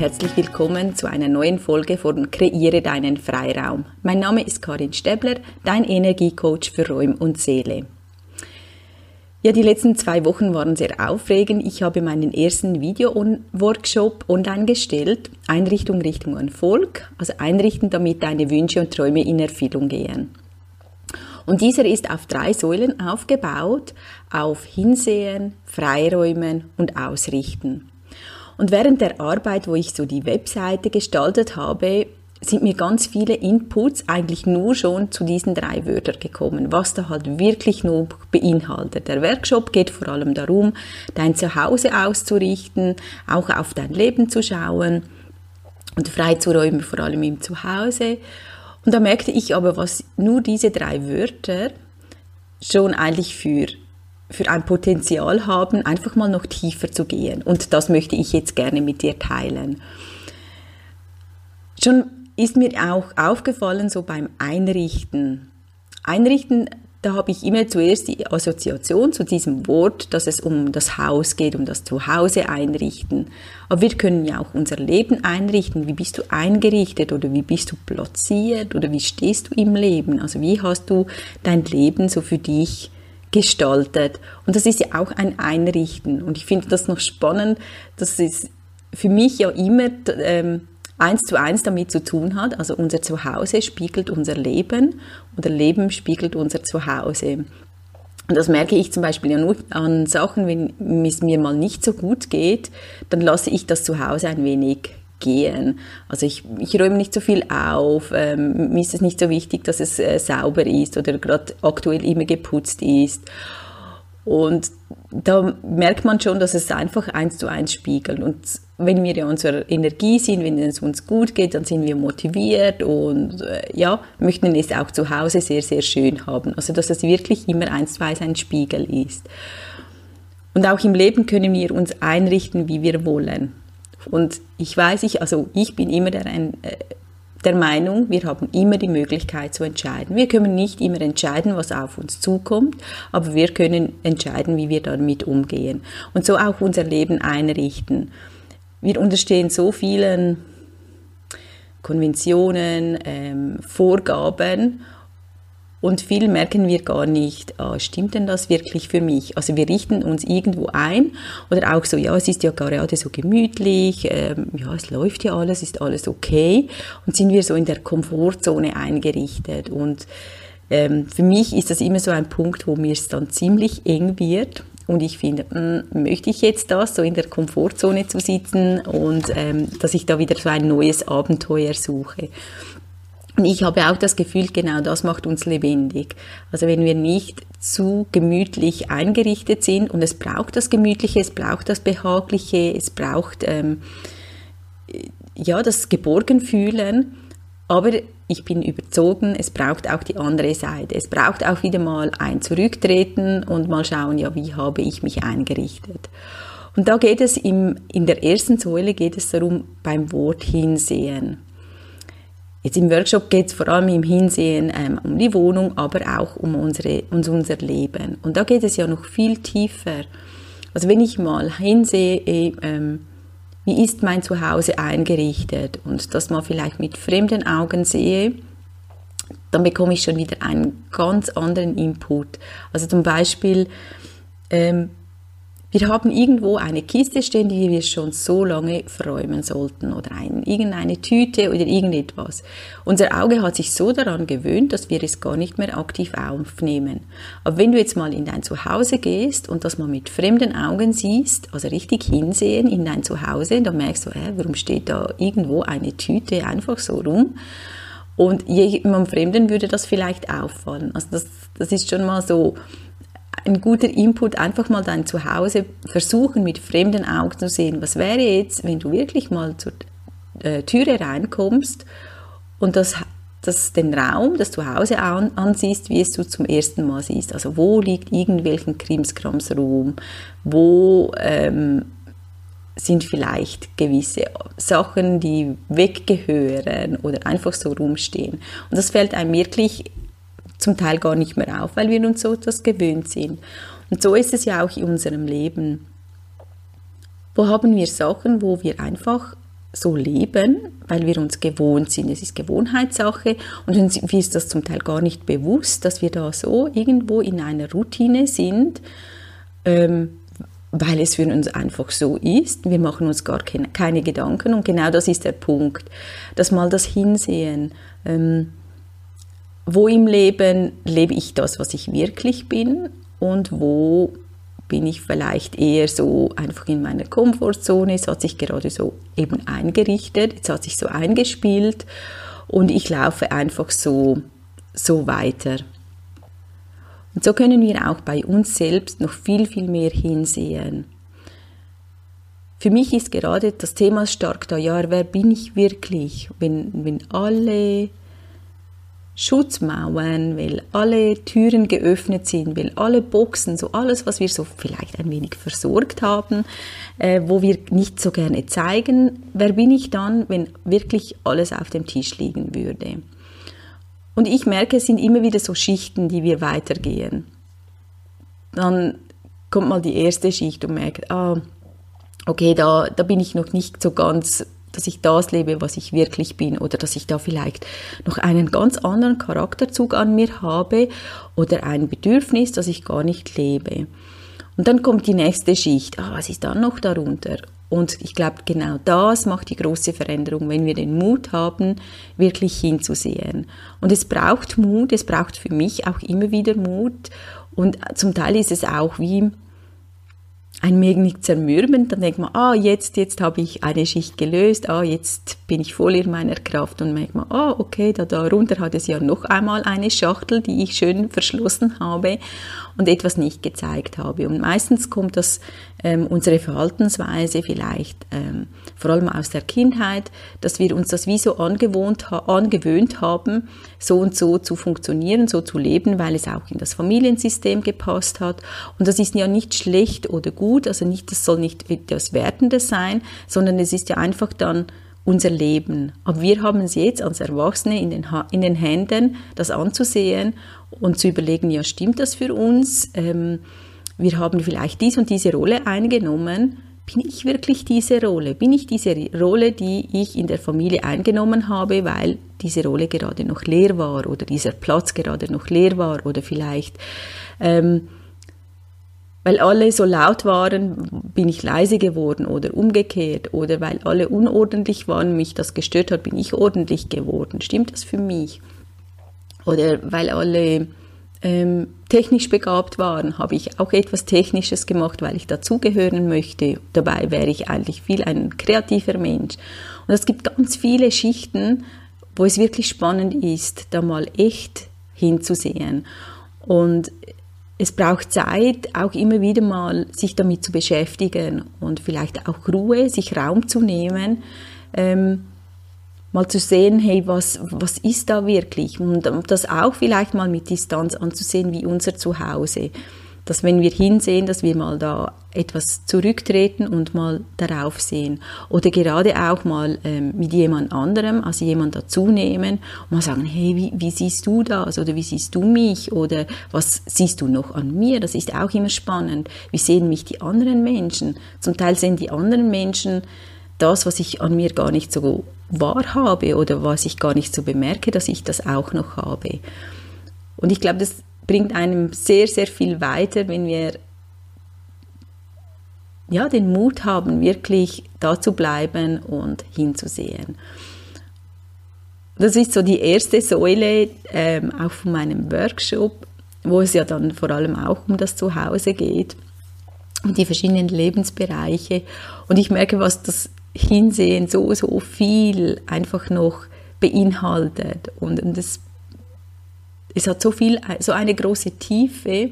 Herzlich willkommen zu einer neuen Folge von Kreiere deinen Freiraum. Mein Name ist Karin Stäbler, dein Energiecoach für Räum und Seele. Ja, die letzten zwei Wochen waren sehr aufregend. Ich habe meinen ersten Video-Workshop online gestellt. Einrichtung Richtung Erfolg. Also einrichten, damit deine Wünsche und Träume in Erfüllung gehen. Und dieser ist auf drei Säulen aufgebaut. Auf Hinsehen, Freiräumen und Ausrichten. Und während der Arbeit, wo ich so die Webseite gestaltet habe, sind mir ganz viele Inputs eigentlich nur schon zu diesen drei Wörtern gekommen, was da halt wirklich nur beinhaltet. Der Workshop geht vor allem darum, dein Zuhause auszurichten, auch auf dein Leben zu schauen und freizuräumen, vor allem im Zuhause. Und da merkte ich aber, was nur diese drei Wörter schon eigentlich für für ein Potenzial haben, einfach mal noch tiefer zu gehen. Und das möchte ich jetzt gerne mit dir teilen. Schon ist mir auch aufgefallen, so beim Einrichten. Einrichten, da habe ich immer zuerst die Assoziation zu diesem Wort, dass es um das Haus geht, um das Zuhause einrichten. Aber wir können ja auch unser Leben einrichten. Wie bist du eingerichtet oder wie bist du platziert oder wie stehst du im Leben? Also wie hast du dein Leben so für dich gestaltet. Und das ist ja auch ein Einrichten. Und ich finde das noch spannend, dass es für mich ja immer ähm, eins zu eins damit zu tun hat. Also unser Zuhause spiegelt unser Leben oder Leben spiegelt unser Zuhause. Und das merke ich zum Beispiel ja nur an Sachen, wenn es mir mal nicht so gut geht, dann lasse ich das Zuhause ein wenig gehen. Also ich, ich räume nicht so viel auf, ähm, mir ist es nicht so wichtig, dass es äh, sauber ist oder gerade aktuell immer geputzt ist. Und da merkt man schon, dass es einfach eins zu eins spiegelt. Und wenn wir in unserer Energie sind, wenn es uns gut geht, dann sind wir motiviert und äh, ja, möchten es auch zu Hause sehr, sehr schön haben. Also dass es wirklich immer eins zu eins ein Spiegel ist. Und auch im Leben können wir uns einrichten, wie wir wollen. Und ich weiß, ich, also ich bin immer der, äh, der Meinung, wir haben immer die Möglichkeit zu entscheiden. Wir können nicht immer entscheiden, was auf uns zukommt, aber wir können entscheiden, wie wir damit umgehen. Und so auch unser Leben einrichten. Wir unterstehen so vielen Konventionen, ähm, Vorgaben und viel merken wir gar nicht, ah, stimmt denn das wirklich für mich? Also wir richten uns irgendwo ein oder auch so, ja, es ist ja gerade so gemütlich, ähm, ja, es läuft ja alles, ist alles okay und sind wir so in der Komfortzone eingerichtet. Und ähm, für mich ist das immer so ein Punkt, wo mir es dann ziemlich eng wird. Und ich finde, mh, hm, möchte ich jetzt das, so in der Komfortzone zu sitzen und ähm, dass ich da wieder so ein neues Abenteuer suche. Und ich habe auch das Gefühl, genau das macht uns lebendig. Also wenn wir nicht zu gemütlich eingerichtet sind und es braucht das Gemütliche, es braucht das Behagliche, es braucht ähm, ja das Geborgenfühlen, aber ich bin überzogen, es braucht auch die andere Seite. Es braucht auch wieder mal ein Zurücktreten und mal schauen, ja, wie habe ich mich eingerichtet. Und da geht es im, in der ersten Säule geht es darum, beim Wort hinsehen. Jetzt im Workshop geht es vor allem im Hinsehen ähm, um die Wohnung, aber auch um, unsere, um unser Leben. Und da geht es ja noch viel tiefer. Also wenn ich mal hinsehe, äh, ähm, wie ist mein Zuhause eingerichtet und das mal vielleicht mit fremden Augen sehe, dann bekomme ich schon wieder einen ganz anderen Input. Also zum Beispiel, ähm, wir haben irgendwo eine Kiste stehen, die wir schon so lange verräumen sollten oder ein, irgendeine Tüte oder irgendetwas. Unser Auge hat sich so daran gewöhnt, dass wir es gar nicht mehr aktiv aufnehmen. Aber wenn du jetzt mal in dein Zuhause gehst und das mal mit fremden Augen siehst, also richtig hinsehen in dein Zuhause, dann merkst du, äh, warum steht da irgendwo eine Tüte einfach so rum? Und jemandem Fremden würde das vielleicht auffallen. Also das, das ist schon mal so ein guter Input, einfach mal dein Zuhause versuchen mit fremden Augen zu sehen, was wäre jetzt, wenn du wirklich mal zur äh, Türe reinkommst und das, das den Raum, das Zuhause an, ansiehst, wie es du zum ersten Mal siehst. Also wo liegt irgendwelchen Krimskrams rum, wo ähm, sind vielleicht gewisse Sachen, die weggehören oder einfach so rumstehen. Und das fällt einem wirklich zum Teil gar nicht mehr auf, weil wir uns so etwas gewöhnt sind. Und so ist es ja auch in unserem Leben. Wo haben wir Sachen, wo wir einfach so leben, weil wir uns gewohnt sind. Es ist Gewohnheitssache und uns ist das zum Teil gar nicht bewusst, dass wir da so irgendwo in einer Routine sind, ähm, weil es für uns einfach so ist. Wir machen uns gar keine, keine, Gedanken und genau das ist der Punkt, dass mal das Hinsehen. Ähm, wo im Leben lebe ich das, was ich wirklich bin und wo bin ich vielleicht eher so einfach in meiner Komfortzone. Es hat sich gerade so eben eingerichtet, es hat sich so eingespielt und ich laufe einfach so, so weiter. Und so können wir auch bei uns selbst noch viel, viel mehr hinsehen. Für mich ist gerade das Thema stark da, ja, wer bin ich wirklich? Wenn, wenn alle Schutzmauern, weil alle Türen geöffnet sind, weil alle Boxen, so alles, was wir so vielleicht ein wenig versorgt haben, äh, wo wir nicht so gerne zeigen, wer bin ich dann, wenn wirklich alles auf dem Tisch liegen würde? Und ich merke, es sind immer wieder so Schichten, die wir weitergehen. Dann kommt mal die erste Schicht und merkt, ah, okay, da, da bin ich noch nicht so ganz dass ich das lebe, was ich wirklich bin oder dass ich da vielleicht noch einen ganz anderen Charakterzug an mir habe oder ein Bedürfnis, das ich gar nicht lebe. Und dann kommt die nächste Schicht. Ah, was ist dann noch darunter? Und ich glaube, genau das macht die große Veränderung, wenn wir den Mut haben, wirklich hinzusehen. Und es braucht Mut, es braucht für mich auch immer wieder Mut. Und zum Teil ist es auch wie, ein wenig zermürbend, dann denkt man, ah, jetzt, jetzt habe ich eine Schicht gelöst, ah, jetzt bin ich voll in meiner Kraft. Und merkt man, ah, okay, da darunter hat es ja noch einmal eine Schachtel, die ich schön verschlossen habe und etwas nicht gezeigt habe. Und meistens kommt das ähm, unsere Verhaltensweise vielleicht ähm, vor allem aus der Kindheit, dass wir uns das wie so angewohnt, ha angewöhnt haben, so und so zu funktionieren, so zu leben, weil es auch in das Familiensystem gepasst hat. Und das ist ja nicht schlecht oder gut, also nicht, das soll nicht etwas Wertendes sein, sondern es ist ja einfach dann unser Leben. Aber wir haben es jetzt als Erwachsene in den, in den Händen, das anzusehen und zu überlegen, ja, stimmt das für uns? Ähm, wir haben vielleicht dies und diese Rolle eingenommen. Bin ich wirklich diese Rolle? Bin ich diese Rolle, die ich in der Familie eingenommen habe, weil diese Rolle gerade noch leer war oder dieser Platz gerade noch leer war oder vielleicht ähm, weil alle so laut waren, bin ich leise geworden oder umgekehrt oder weil alle unordentlich waren, mich das gestört hat, bin ich ordentlich geworden. Stimmt das für mich? Oder weil alle ähm, technisch begabt waren, habe ich auch etwas Technisches gemacht, weil ich dazugehören möchte. Dabei wäre ich eigentlich viel ein kreativer Mensch. Und es gibt ganz viele Schichten, wo es wirklich spannend ist, da mal echt hinzusehen. Und es braucht Zeit, auch immer wieder mal sich damit zu beschäftigen und vielleicht auch Ruhe, sich Raum zu nehmen, ähm, mal zu sehen, hey, was, was ist da wirklich? Und das auch vielleicht mal mit Distanz anzusehen, wie unser Zuhause dass wenn wir hinsehen, dass wir mal da etwas zurücktreten und mal darauf sehen. Oder gerade auch mal ähm, mit jemand anderem, also jemand dazu nehmen und mal sagen, hey, wie, wie siehst du das? Oder wie siehst du mich? Oder was siehst du noch an mir? Das ist auch immer spannend. Wie sehen mich die anderen Menschen? Zum Teil sehen die anderen Menschen das, was ich an mir gar nicht so wahrhabe oder was ich gar nicht so bemerke, dass ich das auch noch habe. Und ich glaube, das bringt einem sehr, sehr viel weiter, wenn wir ja, den Mut haben, wirklich da zu bleiben und hinzusehen. Das ist so die erste Säule ähm, auch von meinem Workshop, wo es ja dann vor allem auch um das Zuhause geht und die verschiedenen Lebensbereiche. Und ich merke, was das Hinsehen so, so viel einfach noch beinhaltet. Und, und das es hat so viel, so eine große Tiefe,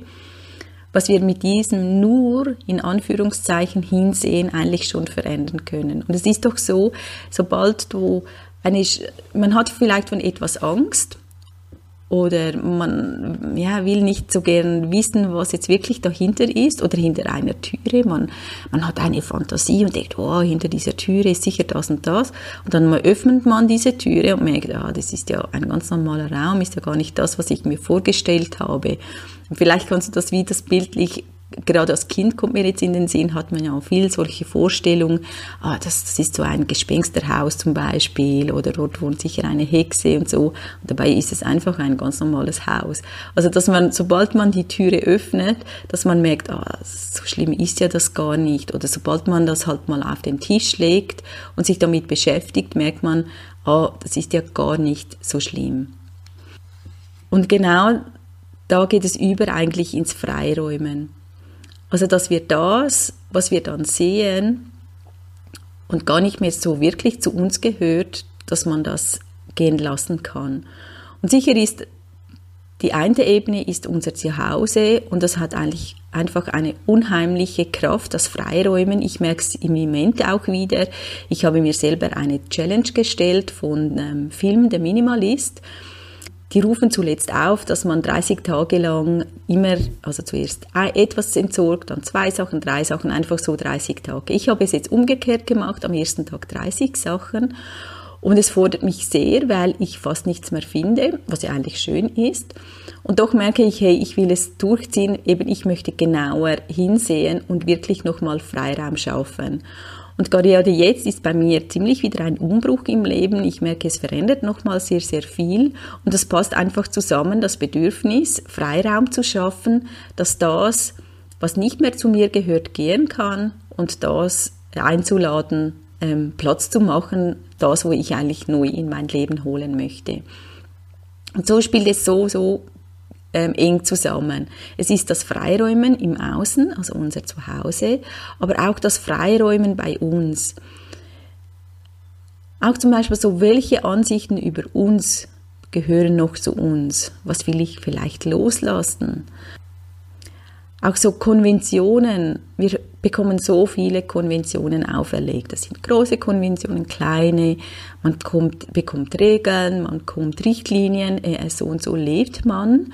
was wir mit diesem nur in Anführungszeichen hinsehen eigentlich schon verändern können. Und es ist doch so, sobald du eine, man hat vielleicht von etwas Angst oder man ja, will nicht so gern wissen, was jetzt wirklich dahinter ist oder hinter einer Türe. Man, man hat eine Fantasie und denkt, oh, hinter dieser Türe ist sicher das und das. Und dann öffnet man diese Türe und merkt, ah, das ist ja ein ganz normaler Raum, ist ja gar nicht das, was ich mir vorgestellt habe. Und vielleicht kannst du das wie das bildlich gerade als Kind kommt mir jetzt in den Sinn, hat man ja auch viel solche Vorstellungen, ah, das, das ist so ein Gespensterhaus zum Beispiel oder dort wohnt sicher eine Hexe und so. Und dabei ist es einfach ein ganz normales Haus. Also dass man, sobald man die Türe öffnet, dass man merkt, ah, so schlimm ist ja das gar nicht. Oder sobald man das halt mal auf den Tisch legt und sich damit beschäftigt, merkt man, ah, das ist ja gar nicht so schlimm. Und genau da geht es über eigentlich ins Freiräumen. Also, dass wir das, was wir dann sehen und gar nicht mehr so wirklich zu uns gehört, dass man das gehen lassen kann. Und sicher ist, die eine Ebene ist unser Zuhause und das hat eigentlich einfach eine unheimliche Kraft, das Freiräumen. Ich merke es im Moment auch wieder. Ich habe mir selber eine Challenge gestellt von ähm, Film Der Minimalist die rufen zuletzt auf, dass man 30 Tage lang immer, also zuerst etwas entsorgt, dann zwei Sachen, drei Sachen, einfach so 30 Tage. Ich habe es jetzt umgekehrt gemacht, am ersten Tag 30 Sachen. Und es fordert mich sehr, weil ich fast nichts mehr finde, was ja eigentlich schön ist. Und doch merke ich, hey, ich will es durchziehen, eben ich möchte genauer hinsehen und wirklich nochmal Freiraum schaffen. Und gerade jetzt ist bei mir ziemlich wieder ein Umbruch im Leben. Ich merke, es verändert nochmal sehr, sehr viel. Und das passt einfach zusammen, das Bedürfnis, Freiraum zu schaffen, dass das, was nicht mehr zu mir gehört, gehen kann und das einzuladen, ähm, Platz zu machen, das, wo ich eigentlich neu in mein Leben holen möchte. Und so spielt es so, so ähm, eng zusammen. Es ist das Freiräumen im Außen, also unser Zuhause, aber auch das Freiräumen bei uns. Auch zum Beispiel so, welche Ansichten über uns gehören noch zu uns? Was will ich vielleicht loslassen? Auch so Konventionen. Wir bekommen so viele Konventionen auferlegt. Das sind große Konventionen, kleine. Man kommt, bekommt Regeln, man bekommt Richtlinien. Äh, so und so lebt man.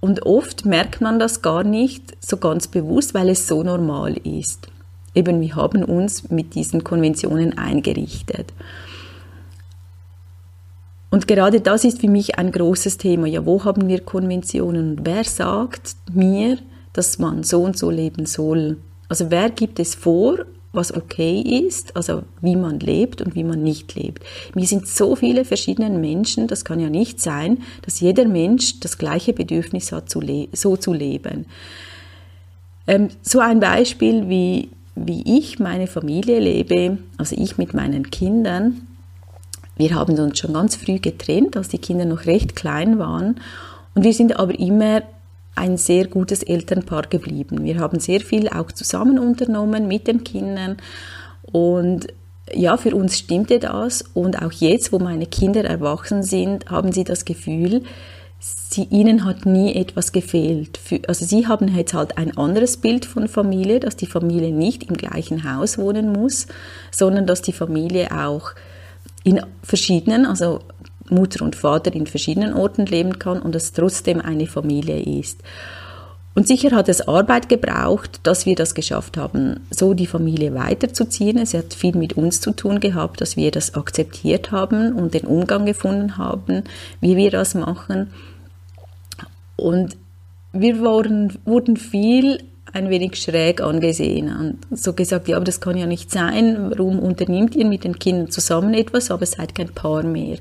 Und oft merkt man das gar nicht so ganz bewusst, weil es so normal ist. Eben, wir haben uns mit diesen Konventionen eingerichtet. Und gerade das ist für mich ein großes Thema. Ja, wo haben wir Konventionen? Und wer sagt mir, dass man so und so leben soll? Also wer gibt es vor was okay ist, also wie man lebt und wie man nicht lebt. Wir sind so viele verschiedene Menschen, das kann ja nicht sein, dass jeder Mensch das gleiche Bedürfnis hat, so zu leben. Ähm, so ein Beispiel, wie, wie ich meine Familie lebe, also ich mit meinen Kindern. Wir haben uns schon ganz früh getrennt, als die Kinder noch recht klein waren. Und wir sind aber immer ein sehr gutes Elternpaar geblieben. Wir haben sehr viel auch zusammen unternommen mit den Kindern und ja, für uns stimmte das und auch jetzt, wo meine Kinder erwachsen sind, haben sie das Gefühl, sie, ihnen hat nie etwas gefehlt. Für, also sie haben jetzt halt ein anderes Bild von Familie, dass die Familie nicht im gleichen Haus wohnen muss, sondern dass die Familie auch in verschiedenen, also Mutter und Vater in verschiedenen Orten leben kann und es trotzdem eine Familie ist. Und sicher hat es Arbeit gebraucht, dass wir das geschafft haben, so die Familie weiterzuziehen. Es hat viel mit uns zu tun gehabt, dass wir das akzeptiert haben und den Umgang gefunden haben, wie wir das machen. Und wir waren, wurden viel ein wenig schräg angesehen und so gesagt, ja, aber das kann ja nicht sein. Warum unternimmt ihr mit den Kindern zusammen etwas, aber seid kein Paar mehr?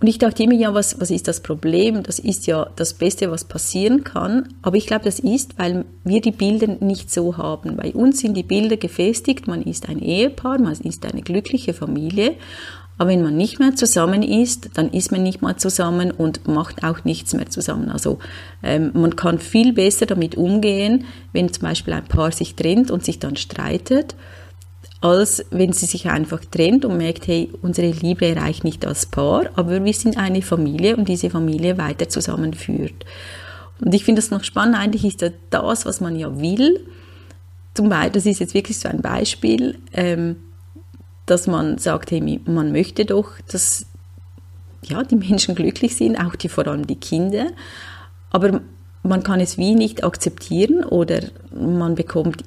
Und ich dachte immer, ja, was, was ist das Problem? Das ist ja das Beste, was passieren kann. Aber ich glaube, das ist, weil wir die Bilder nicht so haben. Bei uns sind die Bilder gefestigt, man ist ein Ehepaar, man ist eine glückliche Familie. Aber wenn man nicht mehr zusammen ist, dann ist man nicht mehr zusammen und macht auch nichts mehr zusammen. Also ähm, man kann viel besser damit umgehen, wenn zum Beispiel ein Paar sich trennt und sich dann streitet als wenn sie sich einfach trennt und merkt, hey, unsere Liebe reicht nicht als Paar, aber wir sind eine Familie und diese Familie weiter zusammenführt. Und ich finde das noch spannend, eigentlich ist das, was man ja will, zum Beispiel, das ist jetzt wirklich so ein Beispiel, ähm, dass man sagt, hey, man möchte doch, dass ja, die Menschen glücklich sind, auch die, vor allem die Kinder, aber man kann es wie nicht akzeptieren oder man bekommt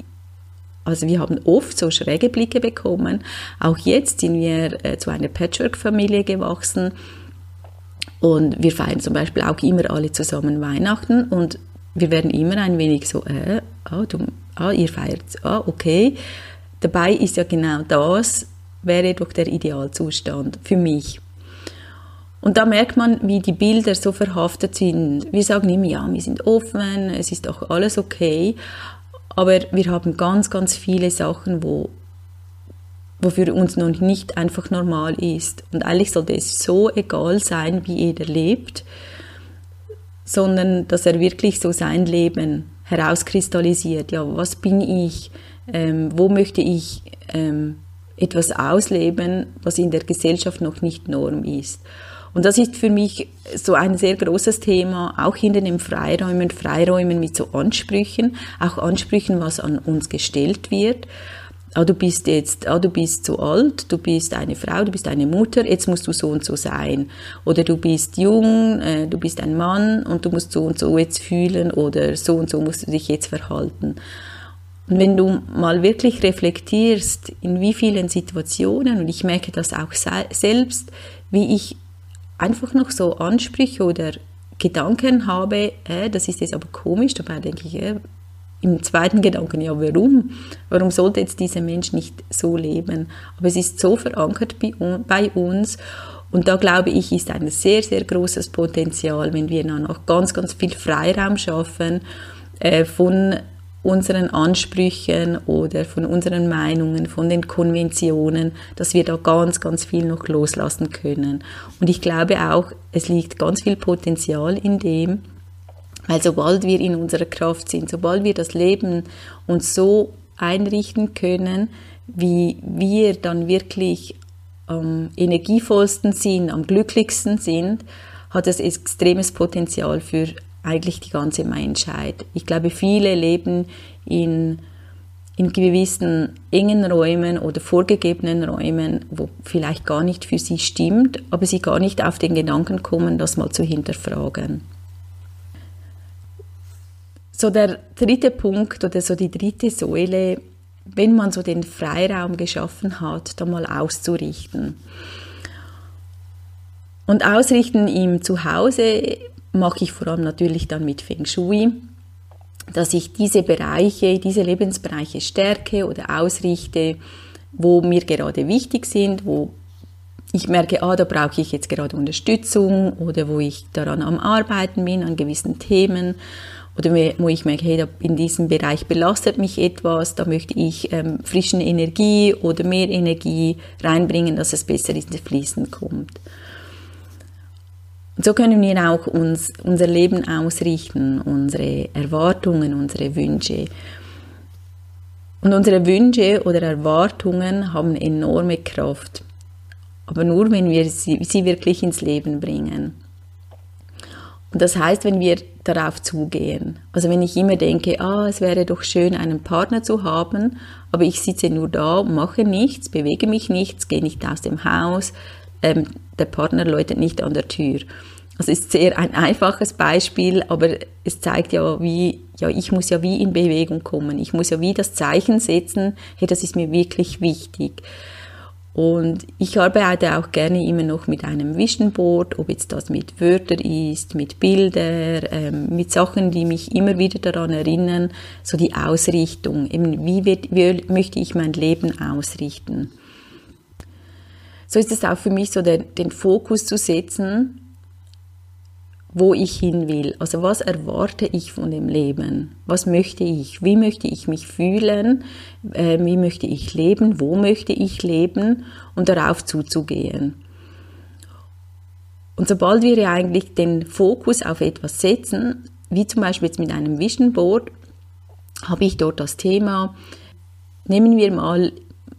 also wir haben oft so schräge Blicke bekommen. Auch jetzt sind wir äh, zu einer Patchwork-Familie gewachsen und wir feiern zum Beispiel auch immer alle zusammen Weihnachten und wir werden immer ein wenig so, äh, ah, du, ah, ihr feiert, ah, okay. Dabei ist ja genau das, wäre doch der Idealzustand für mich. Und da merkt man, wie die Bilder so verhaftet sind. Wir sagen immer, ja, wir sind offen, es ist auch alles okay, aber wir haben ganz, ganz viele Sachen, wo wofür uns noch nicht einfach normal ist. Und eigentlich sollte es so egal sein, wie jeder lebt, sondern dass er wirklich so sein Leben herauskristallisiert. Ja, was bin ich? Ähm, wo möchte ich ähm, etwas ausleben, was in der Gesellschaft noch nicht Norm ist? Und das ist für mich so ein sehr großes Thema, auch in den Freiräumen, Freiräumen mit so Ansprüchen, auch Ansprüchen, was an uns gestellt wird ah, du bist jetzt, ah, du bist zu alt, du bist eine Frau, du bist eine Mutter, jetzt musst du so und so sein. Oder du bist jung, äh, du bist ein Mann und du musst so und so jetzt fühlen oder so und so musst du dich jetzt verhalten. Und wenn du mal wirklich reflektierst, in wie vielen Situationen, und ich merke das auch selbst, wie ich einfach noch so Ansprüche oder Gedanken habe, äh, das ist jetzt aber komisch, dabei denke ich, äh, im zweiten Gedanken, ja, warum? Warum sollte jetzt dieser Mensch nicht so leben? Aber es ist so verankert bei uns und da glaube ich, ist ein sehr, sehr großes Potenzial, wenn wir dann auch ganz, ganz viel Freiraum schaffen äh, von unseren Ansprüchen oder von unseren Meinungen, von den Konventionen, dass wir da ganz, ganz viel noch loslassen können. Und ich glaube auch, es liegt ganz viel Potenzial in dem, weil sobald wir in unserer Kraft sind, sobald wir das Leben uns so einrichten können, wie wir dann wirklich am energievollsten sind, am glücklichsten sind, hat das extremes Potenzial für eigentlich die ganze Menschheit. Ich glaube, viele leben in, in gewissen engen Räumen oder vorgegebenen Räumen, wo vielleicht gar nicht für sie stimmt, aber sie gar nicht auf den Gedanken kommen, das mal zu hinterfragen. So der dritte Punkt oder so die dritte Säule, wenn man so den Freiraum geschaffen hat, da mal auszurichten. Und ausrichten im Zuhause mache ich vor allem natürlich dann mit Feng Shui, dass ich diese Bereiche, diese Lebensbereiche stärke oder ausrichte, wo mir gerade wichtig sind, wo ich merke, ah, da brauche ich jetzt gerade Unterstützung oder wo ich daran am Arbeiten bin, an gewissen Themen oder wo ich merke, hey, in diesem Bereich belastet mich etwas, da möchte ich ähm, frischen Energie oder mehr Energie reinbringen, dass es besser ins Fließen kommt. Und so können wir auch uns, unser Leben ausrichten, unsere Erwartungen, unsere Wünsche. Und unsere Wünsche oder Erwartungen haben enorme Kraft, aber nur wenn wir sie, sie wirklich ins Leben bringen. Und das heißt, wenn wir darauf zugehen. Also wenn ich immer denke, ah, es wäre doch schön, einen Partner zu haben, aber ich sitze nur da, mache nichts, bewege mich nichts, gehe nicht aus dem Haus, ähm, der Partner läutet nicht an der Tür. Das ist sehr ein einfaches Beispiel, aber es zeigt ja, wie, ja, ich muss ja wie in Bewegung kommen. Ich muss ja wie das Zeichen setzen, hey, das ist mir wirklich wichtig. Und ich arbeite auch gerne immer noch mit einem Vision Board, ob jetzt das mit Wörtern ist, mit Bildern, ähm, mit Sachen, die mich immer wieder daran erinnern, so die Ausrichtung, eben wie, wird, wie möchte ich mein Leben ausrichten. So ist es auch für mich so, der, den Fokus zu setzen wo ich hin will. Also was erwarte ich von dem Leben? Was möchte ich? Wie möchte ich mich fühlen? Äh, wie möchte ich leben? Wo möchte ich leben? Und darauf zuzugehen. Und sobald wir eigentlich den Fokus auf etwas setzen, wie zum Beispiel jetzt mit einem Vision Board, habe ich dort das Thema, nehmen wir mal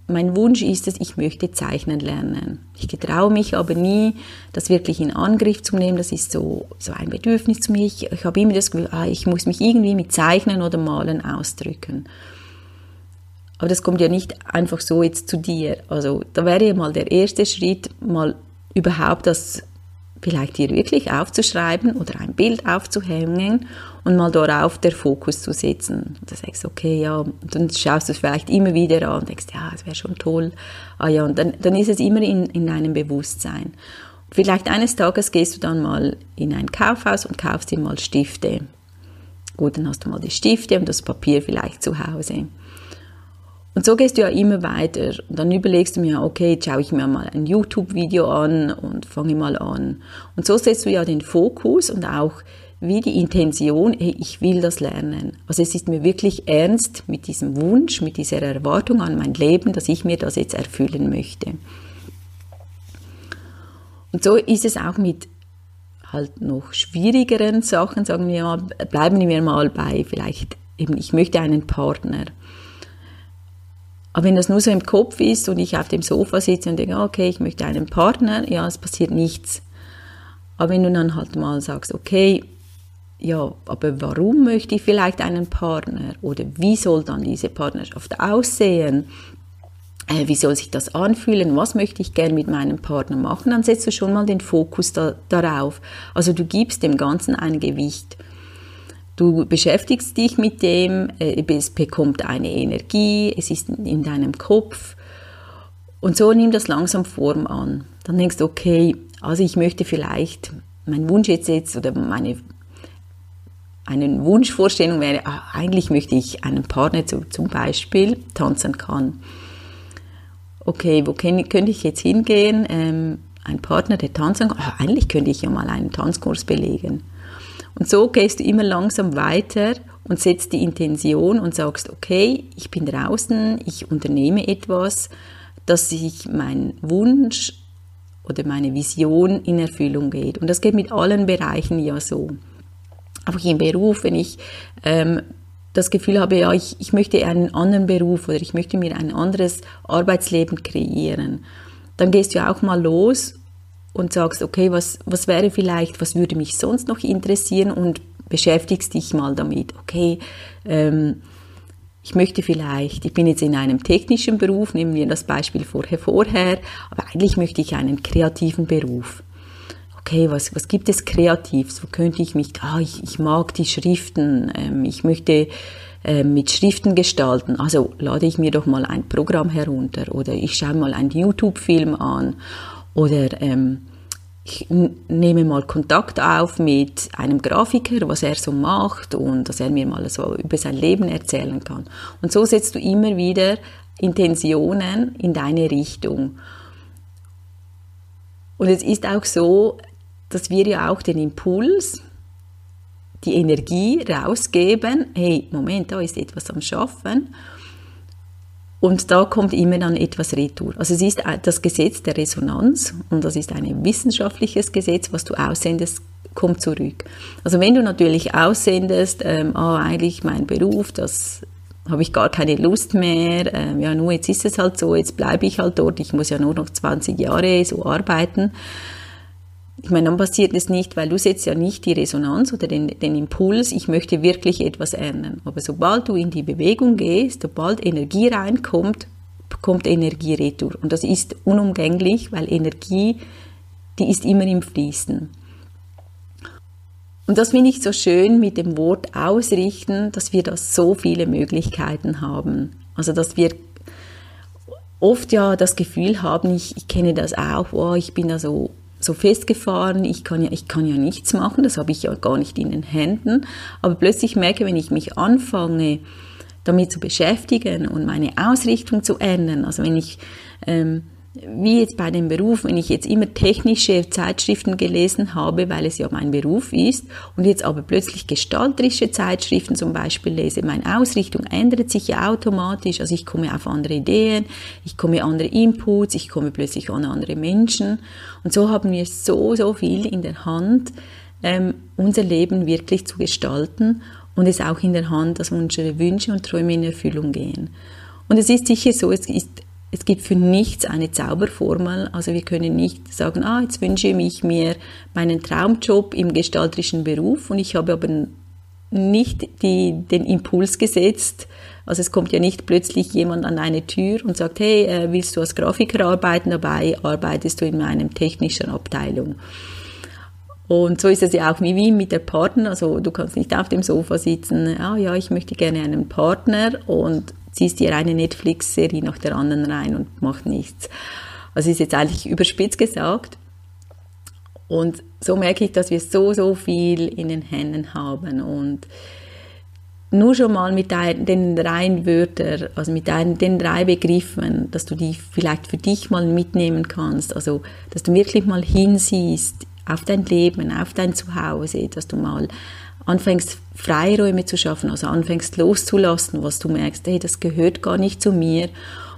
mein Wunsch ist es, ich möchte zeichnen lernen. Ich getraue mich aber nie, das wirklich in Angriff zu nehmen. Das ist so, so ein Bedürfnis zu mir. Ich, ich habe immer das Gefühl, ah, ich muss mich irgendwie mit Zeichnen oder Malen ausdrücken. Aber das kommt ja nicht einfach so jetzt zu dir. Also da wäre ja mal der erste Schritt, mal überhaupt das vielleicht dir wirklich aufzuschreiben oder ein Bild aufzuhängen und mal darauf der Fokus zu setzen. Und dann sagst du, okay, ja, und dann schaust du es vielleicht immer wieder an und denkst, ja, das wäre schon toll. Ah ja, und dann, dann ist es immer in, in deinem Bewusstsein. Vielleicht eines Tages gehst du dann mal in ein Kaufhaus und kaufst dir mal Stifte. Gut, dann hast du mal die Stifte und das Papier vielleicht zu Hause. Und so gehst du ja immer weiter. Und dann überlegst du mir, okay, jetzt schaue ich mir mal ein YouTube-Video an und fange mal an. Und so setzt du ja den Fokus und auch wie die Intention, hey, ich will das lernen. Also es ist mir wirklich ernst mit diesem Wunsch, mit dieser Erwartung an mein Leben, dass ich mir das jetzt erfüllen möchte. Und so ist es auch mit halt noch schwierigeren Sachen, sagen wir mal, bleiben wir mal bei vielleicht eben, ich möchte einen Partner. Aber wenn das nur so im Kopf ist und ich auf dem Sofa sitze und denke, okay, ich möchte einen Partner, ja, es passiert nichts. Aber wenn du dann halt mal sagst, okay, ja, aber warum möchte ich vielleicht einen Partner? Oder wie soll dann diese Partnerschaft aussehen? Äh, wie soll sich das anfühlen? Was möchte ich gern mit meinem Partner machen? Dann setzt du schon mal den Fokus da, darauf. Also du gibst dem Ganzen ein Gewicht. Du beschäftigst dich mit dem, äh, es bekommt eine Energie, es ist in deinem Kopf und so nimmt das langsam Form an. Dann denkst du, okay, also ich möchte vielleicht, mein Wunsch jetzt, jetzt oder meine eine Wunschvorstellung wäre, ach, eigentlich möchte ich einen Partner, der zum Beispiel tanzen kann. Okay, wo könnte ich jetzt hingehen? Ähm, ein Partner, der tanzen kann. Ach, eigentlich könnte ich ja mal einen Tanzkurs belegen. Und so gehst du immer langsam weiter und setzt die Intention und sagst, okay, ich bin draußen, ich unternehme etwas, dass sich mein Wunsch oder meine Vision in Erfüllung geht. Und das geht mit allen Bereichen ja so. Auch im Beruf, wenn ich ähm, das Gefühl habe, ja, ich, ich möchte einen anderen Beruf oder ich möchte mir ein anderes Arbeitsleben kreieren, dann gehst du auch mal los und sagst, okay, was, was wäre vielleicht, was würde mich sonst noch interessieren und beschäftigst dich mal damit. Okay, ähm, ich möchte vielleicht, ich bin jetzt in einem technischen Beruf, nehmen wir das Beispiel vorher, vorher, aber eigentlich möchte ich einen kreativen Beruf. Okay, was, was gibt es Kreatives? Wo könnte ich mich, ah, ich, ich mag die Schriften, ähm, ich möchte äh, mit Schriften gestalten. Also lade ich mir doch mal ein Programm herunter oder ich schaue mal einen YouTube-Film an oder ähm, ich nehme mal Kontakt auf mit einem Grafiker, was er so macht und dass er mir mal so über sein Leben erzählen kann. Und so setzt du immer wieder Intentionen in deine Richtung. Und es ist auch so, dass wir ja auch den Impuls, die Energie rausgeben, hey, Moment, da ist etwas am Schaffen und da kommt immer dann etwas retour. Also es ist das Gesetz der Resonanz und das ist ein wissenschaftliches Gesetz, was du aussendest, kommt zurück. Also wenn du natürlich aussendest, ähm, ah, eigentlich mein Beruf, das habe ich gar keine Lust mehr, ähm, ja, nur jetzt ist es halt so, jetzt bleibe ich halt dort, ich muss ja nur noch 20 Jahre so arbeiten, ich meine, dann passiert es nicht, weil du setzt ja nicht die Resonanz oder den, den Impuls, ich möchte wirklich etwas ändern. Aber sobald du in die Bewegung gehst, sobald Energie reinkommt, kommt Energie retour. Und das ist unumgänglich, weil Energie, die ist immer im Fließen. Und das finde ich so schön mit dem Wort ausrichten, dass wir da so viele Möglichkeiten haben. Also, dass wir oft ja das Gefühl haben, ich, ich kenne das auch, oh, ich bin da so so festgefahren, ich kann ja, ich kann ja nichts machen, das habe ich ja gar nicht in den Händen. Aber plötzlich merke, wenn ich mich anfange, damit zu beschäftigen und meine Ausrichtung zu ändern, also wenn ich ähm, wie jetzt bei dem Beruf, wenn ich jetzt immer technische Zeitschriften gelesen habe, weil es ja mein Beruf ist, und jetzt aber plötzlich gestalterische Zeitschriften zum Beispiel lese, meine Ausrichtung ändert sich ja automatisch, also ich komme auf andere Ideen, ich komme andere Inputs, ich komme plötzlich an andere Menschen, und so haben wir so, so viel in der Hand, ähm, unser Leben wirklich zu gestalten und es auch in der Hand, dass unsere Wünsche und Träume in Erfüllung gehen. Und es ist sicher so, es ist es gibt für nichts eine Zauberformel. Also wir können nicht sagen, ah, jetzt wünsche ich mir meinen Traumjob im gestalterischen Beruf und ich habe aber nicht die, den Impuls gesetzt. Also es kommt ja nicht plötzlich jemand an deine Tür und sagt, hey, äh, willst du als Grafiker arbeiten? Dabei arbeitest du in meiner technischen Abteilung. Und so ist es ja auch wie mit der Partner. Also du kannst nicht auf dem Sofa sitzen, ah ja, ich möchte gerne einen Partner und ziehst dir eine Netflix-Serie nach der anderen rein und macht nichts. Also ist jetzt eigentlich überspitzt gesagt. Und so merke ich, dass wir so, so viel in den Händen haben. Und nur schon mal mit den drei Wörtern, also mit den drei Begriffen, dass du die vielleicht für dich mal mitnehmen kannst, also dass du wirklich mal hinsiehst auf dein Leben, auf dein Zuhause, dass du mal anfängst Freiräume zu schaffen, also anfängst loszulassen, was du merkst, hey, das gehört gar nicht zu mir.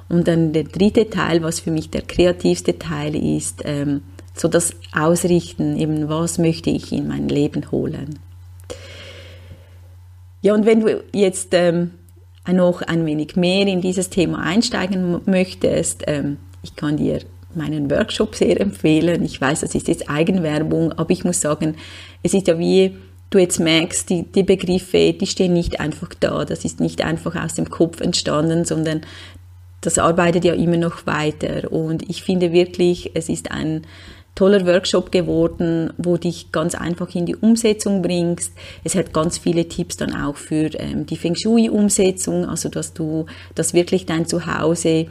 Und dann der dritte Teil, was für mich der kreativste Teil ist, ähm, so das Ausrichten, eben was möchte ich in mein Leben holen. Ja, und wenn du jetzt ähm, noch ein wenig mehr in dieses Thema einsteigen möchtest, ähm, ich kann dir meinen Workshop sehr empfehlen. Ich weiß, das ist jetzt Eigenwerbung, aber ich muss sagen, es ist ja wie du jetzt merkst, die, die Begriffe, die stehen nicht einfach da. Das ist nicht einfach aus dem Kopf entstanden, sondern das arbeitet ja immer noch weiter. Und ich finde wirklich, es ist ein toller Workshop geworden, wo dich ganz einfach in die Umsetzung bringst. Es hat ganz viele Tipps dann auch für ähm, die Feng Shui-Umsetzung, also dass du das wirklich dein Zuhause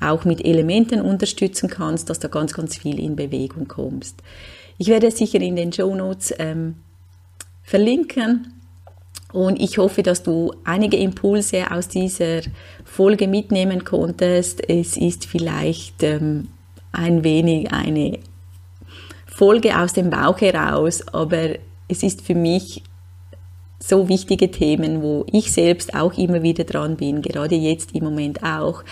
auch mit Elementen unterstützen kannst, dass da ganz, ganz viel in Bewegung kommst. Ich werde sicher in den Show Notes ähm, verlinken. Und ich hoffe, dass du einige Impulse aus dieser Folge mitnehmen konntest. Es ist vielleicht ähm, ein wenig eine Folge aus dem Bauch heraus, aber es ist für mich so wichtige Themen, wo ich selbst auch immer wieder dran bin, gerade jetzt im Moment auch.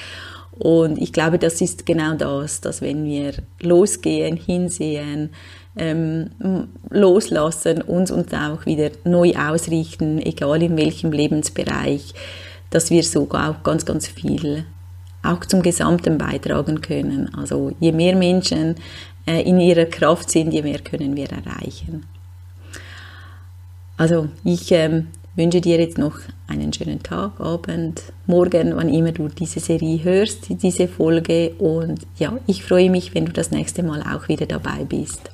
Und ich glaube, das ist genau das, dass wenn wir losgehen, hinsehen, ähm, loslassen, uns uns auch wieder neu ausrichten, egal in welchem Lebensbereich, dass wir sogar auch ganz, ganz viel auch zum Gesamten beitragen können. Also je mehr Menschen äh, in ihrer Kraft sind, je mehr können wir erreichen. Also ich ähm, wünsche dir jetzt noch einen schönen Tag, Abend, Morgen, wann immer du diese Serie hörst, diese Folge. Und ja, ich freue mich, wenn du das nächste Mal auch wieder dabei bist.